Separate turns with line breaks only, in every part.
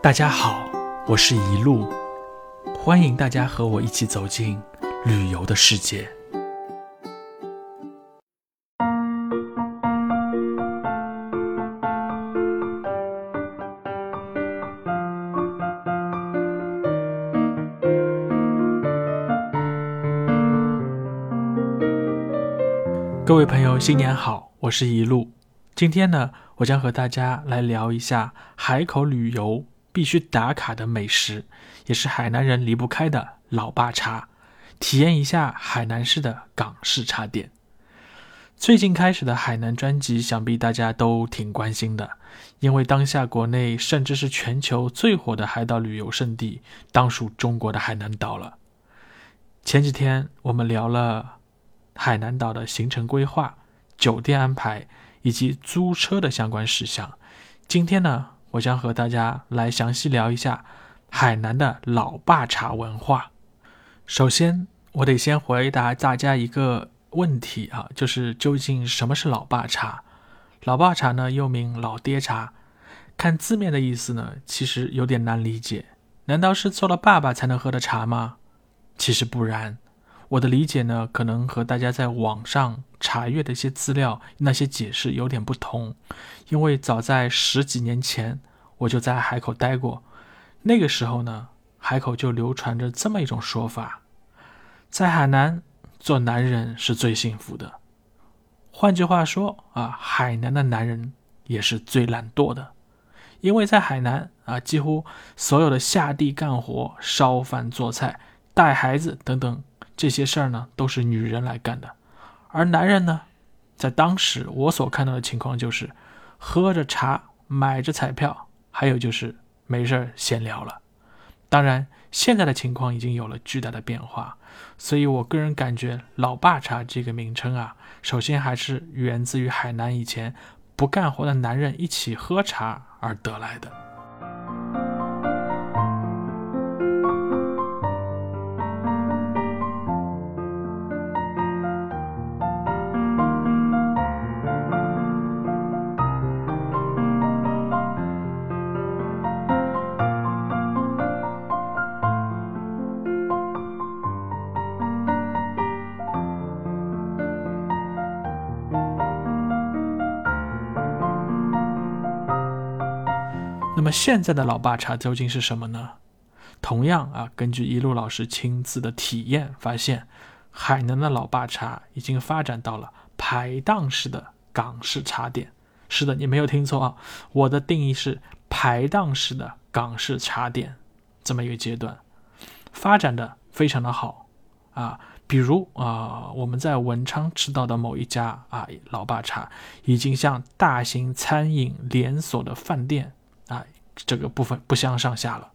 大家好，我是一路，欢迎大家和我一起走进旅游的世界。各位朋友，新年好，我是一路。今天呢，我将和大家来聊一下海口旅游必须打卡的美食，也是海南人离不开的老爸茶，体验一下海南市的港式茶点。最近开始的海南专辑，想必大家都挺关心的，因为当下国内甚至是全球最火的海岛旅游胜地，当属中国的海南岛了。前几天我们聊了。海南岛的行程规划、酒店安排以及租车的相关事项。今天呢，我将和大家来详细聊一下海南的老爸茶文化。首先，我得先回答大家一个问题啊，就是究竟什么是老爸茶？老爸茶呢，又名老爹茶。看字面的意思呢，其实有点难理解。难道是做了爸爸才能喝的茶吗？其实不然。我的理解呢，可能和大家在网上查阅的一些资料、那些解释有点不同，因为早在十几年前，我就在海口待过。那个时候呢，海口就流传着这么一种说法：在海南做男人是最幸福的。换句话说啊，海南的男人也是最懒惰的，因为在海南啊，几乎所有的下地干活、烧饭、做菜、带孩子等等。这些事儿呢，都是女人来干的，而男人呢，在当时我所看到的情况就是，喝着茶，买着彩票，还有就是没事儿闲聊了。当然，现在的情况已经有了巨大的变化，所以我个人感觉“老爸茶”这个名称啊，首先还是源自于海南以前不干活的男人一起喝茶而得来的。那么现在的老爸茶究竟是什么呢？同样啊，根据一路老师亲自的体验发现，海南的老爸茶已经发展到了排档式的港式茶点。是的，你没有听错啊，我的定义是排档式的港式茶点这么一个阶段，发展的非常的好啊。比如啊，我们在文昌吃到的某一家啊老爸茶，已经像大型餐饮连锁的饭店。啊，这个部分不相上下了。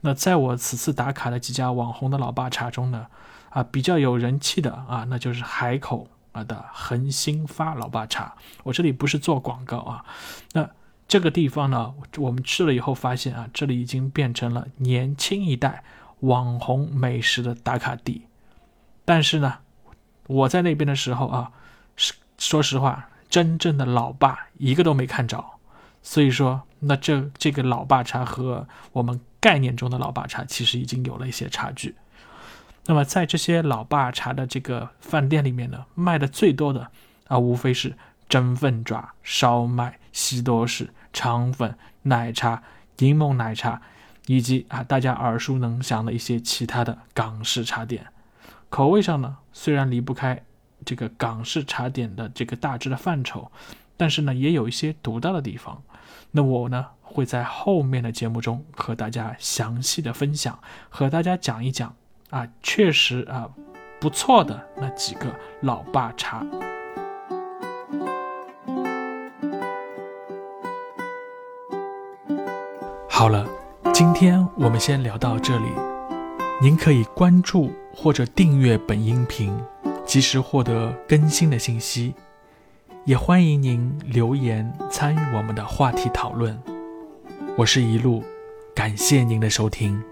那在我此次打卡的几家网红的老爸茶中呢，啊，比较有人气的啊，那就是海口啊的恒兴发老爸茶。我这里不是做广告啊。那这个地方呢，我们吃了以后发现啊，这里已经变成了年轻一代网红美食的打卡地。但是呢，我在那边的时候啊，是说实话，真正的老爸一个都没看着。所以说，那这这个老爸茶和我们概念中的老爸茶其实已经有了一些差距。那么在这些老爸茶的这个饭店里面呢，卖的最多的啊，无非是蒸凤爪、烧麦、西多士、肠粉、奶茶、柠檬奶茶，以及啊大家耳熟能详的一些其他的港式茶点。口味上呢，虽然离不开这个港式茶点的这个大致的范畴。但是呢，也有一些独到的地方。那我呢，会在后面的节目中和大家详细的分享，和大家讲一讲啊，确实啊不错的那几个老爸茶。好了，今天我们先聊到这里。您可以关注或者订阅本音频，及时获得更新的信息。也欢迎您留言参与我们的话题讨论。我是一路，感谢您的收听。